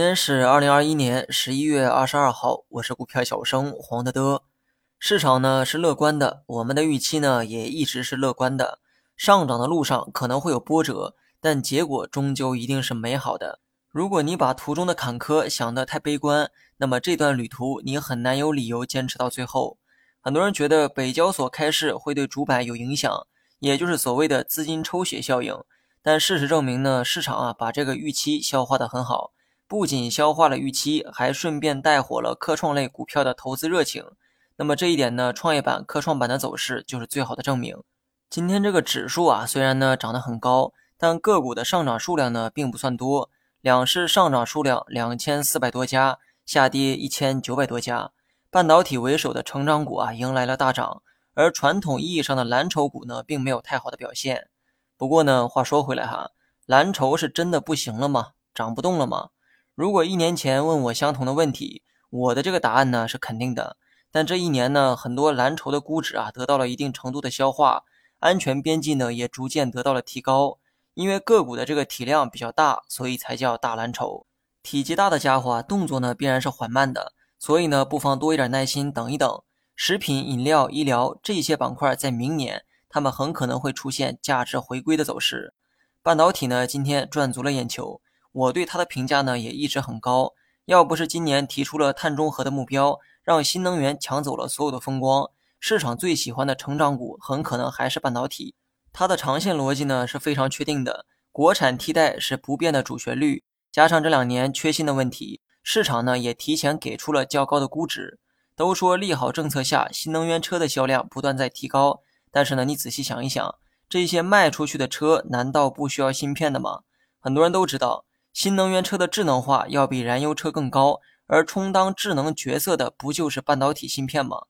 今天是二零二一年十一月二十二号，我是股票小生黄德德。市场呢是乐观的，我们的预期呢也一直是乐观的。上涨的路上可能会有波折，但结果终究一定是美好的。如果你把途中的坎坷想得太悲观，那么这段旅途你很难有理由坚持到最后。很多人觉得北交所开市会对主板有影响，也就是所谓的资金抽血效应。但事实证明呢，市场啊把这个预期消化得很好。不仅消化了预期，还顺便带火了科创类股票的投资热情。那么这一点呢，创业板、科创板的走势就是最好的证明。今天这个指数啊，虽然呢涨得很高，但个股的上涨数量呢并不算多。两市上涨数量两千四百多家，下跌一千九百多家。半导体为首的成长股啊迎来了大涨，而传统意义上的蓝筹股呢并没有太好的表现。不过呢，话说回来哈，蓝筹是真的不行了吗？涨不动了吗？如果一年前问我相同的问题，我的这个答案呢是肯定的。但这一年呢，很多蓝筹的估值啊得到了一定程度的消化，安全边际呢也逐渐得到了提高。因为个股的这个体量比较大，所以才叫大蓝筹。体积大的家伙啊动作呢必然是缓慢的，所以呢不妨多一点耐心，等一等。食品、饮料、医疗这些板块在明年，他们很可能会出现价值回归的走势。半导体呢今天赚足了眼球。我对它的评价呢也一直很高，要不是今年提出了碳中和的目标，让新能源抢走了所有的风光，市场最喜欢的成长股很可能还是半导体。它的长线逻辑呢是非常确定的，国产替代是不变的主旋律，加上这两年缺芯的问题，市场呢也提前给出了较高的估值。都说利好政策下，新能源车的销量不断在提高，但是呢，你仔细想一想，这些卖出去的车难道不需要芯片的吗？很多人都知道。新能源车的智能化要比燃油车更高，而充当智能角色的不就是半导体芯片吗？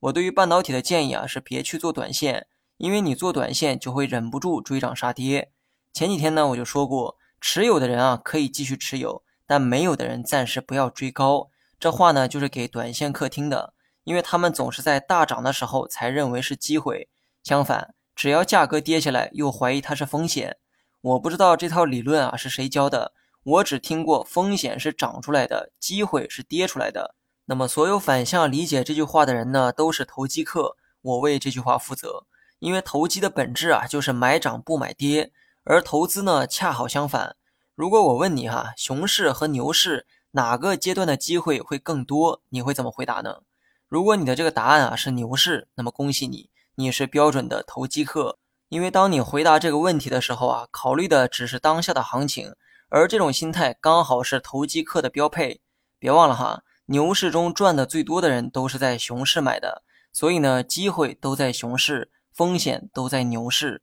我对于半导体的建议啊是别去做短线，因为你做短线就会忍不住追涨杀跌。前几天呢我就说过，持有的人啊可以继续持有，但没有的人暂时不要追高。这话呢就是给短线客听的，因为他们总是在大涨的时候才认为是机会，相反，只要价格跌下来又怀疑它是风险。我不知道这套理论啊是谁教的。我只听过风险是涨出来的，机会是跌出来的。那么，所有反向理解这句话的人呢，都是投机客。我为这句话负责，因为投机的本质啊，就是买涨不买跌，而投资呢，恰好相反。如果我问你哈，熊市和牛市哪个阶段的机会会更多？你会怎么回答呢？如果你的这个答案啊是牛市，那么恭喜你，你是标准的投机客。因为当你回答这个问题的时候啊，考虑的只是当下的行情。而这种心态刚好是投机客的标配。别忘了哈，牛市中赚的最多的人都是在熊市买的，所以呢，机会都在熊市，风险都在牛市。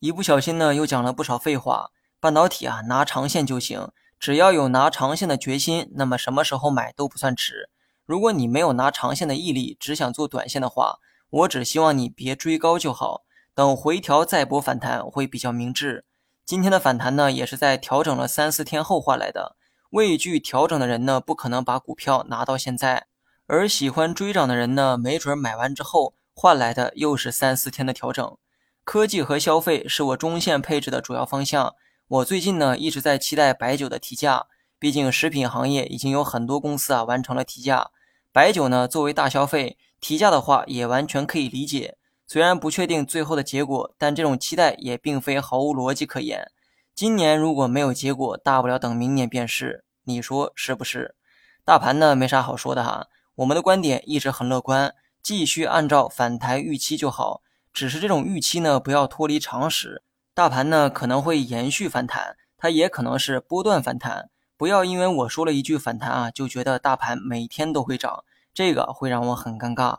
一不小心呢，又讲了不少废话。半导体啊，拿长线就行，只要有拿长线的决心，那么什么时候买都不算迟。如果你没有拿长线的毅力，只想做短线的话，我只希望你别追高就好，等回调再博反弹会比较明智。今天的反弹呢，也是在调整了三四天后换来的。畏惧调整的人呢，不可能把股票拿到现在；而喜欢追涨的人呢，没准买完之后换来的又是三四天的调整。科技和消费是我中线配置的主要方向。我最近呢一直在期待白酒的提价，毕竟食品行业已经有很多公司啊完成了提价。白酒呢作为大消费，提价的话也完全可以理解。虽然不确定最后的结果，但这种期待也并非毫无逻辑可言。今年如果没有结果，大不了等明年便是。你说是不是？大盘呢，没啥好说的哈。我们的观点一直很乐观，继续按照反弹预期就好。只是这种预期呢，不要脱离常识。大盘呢可能会延续反弹，它也可能是波段反弹。不要因为我说了一句反弹啊，就觉得大盘每天都会涨，这个会让我很尴尬。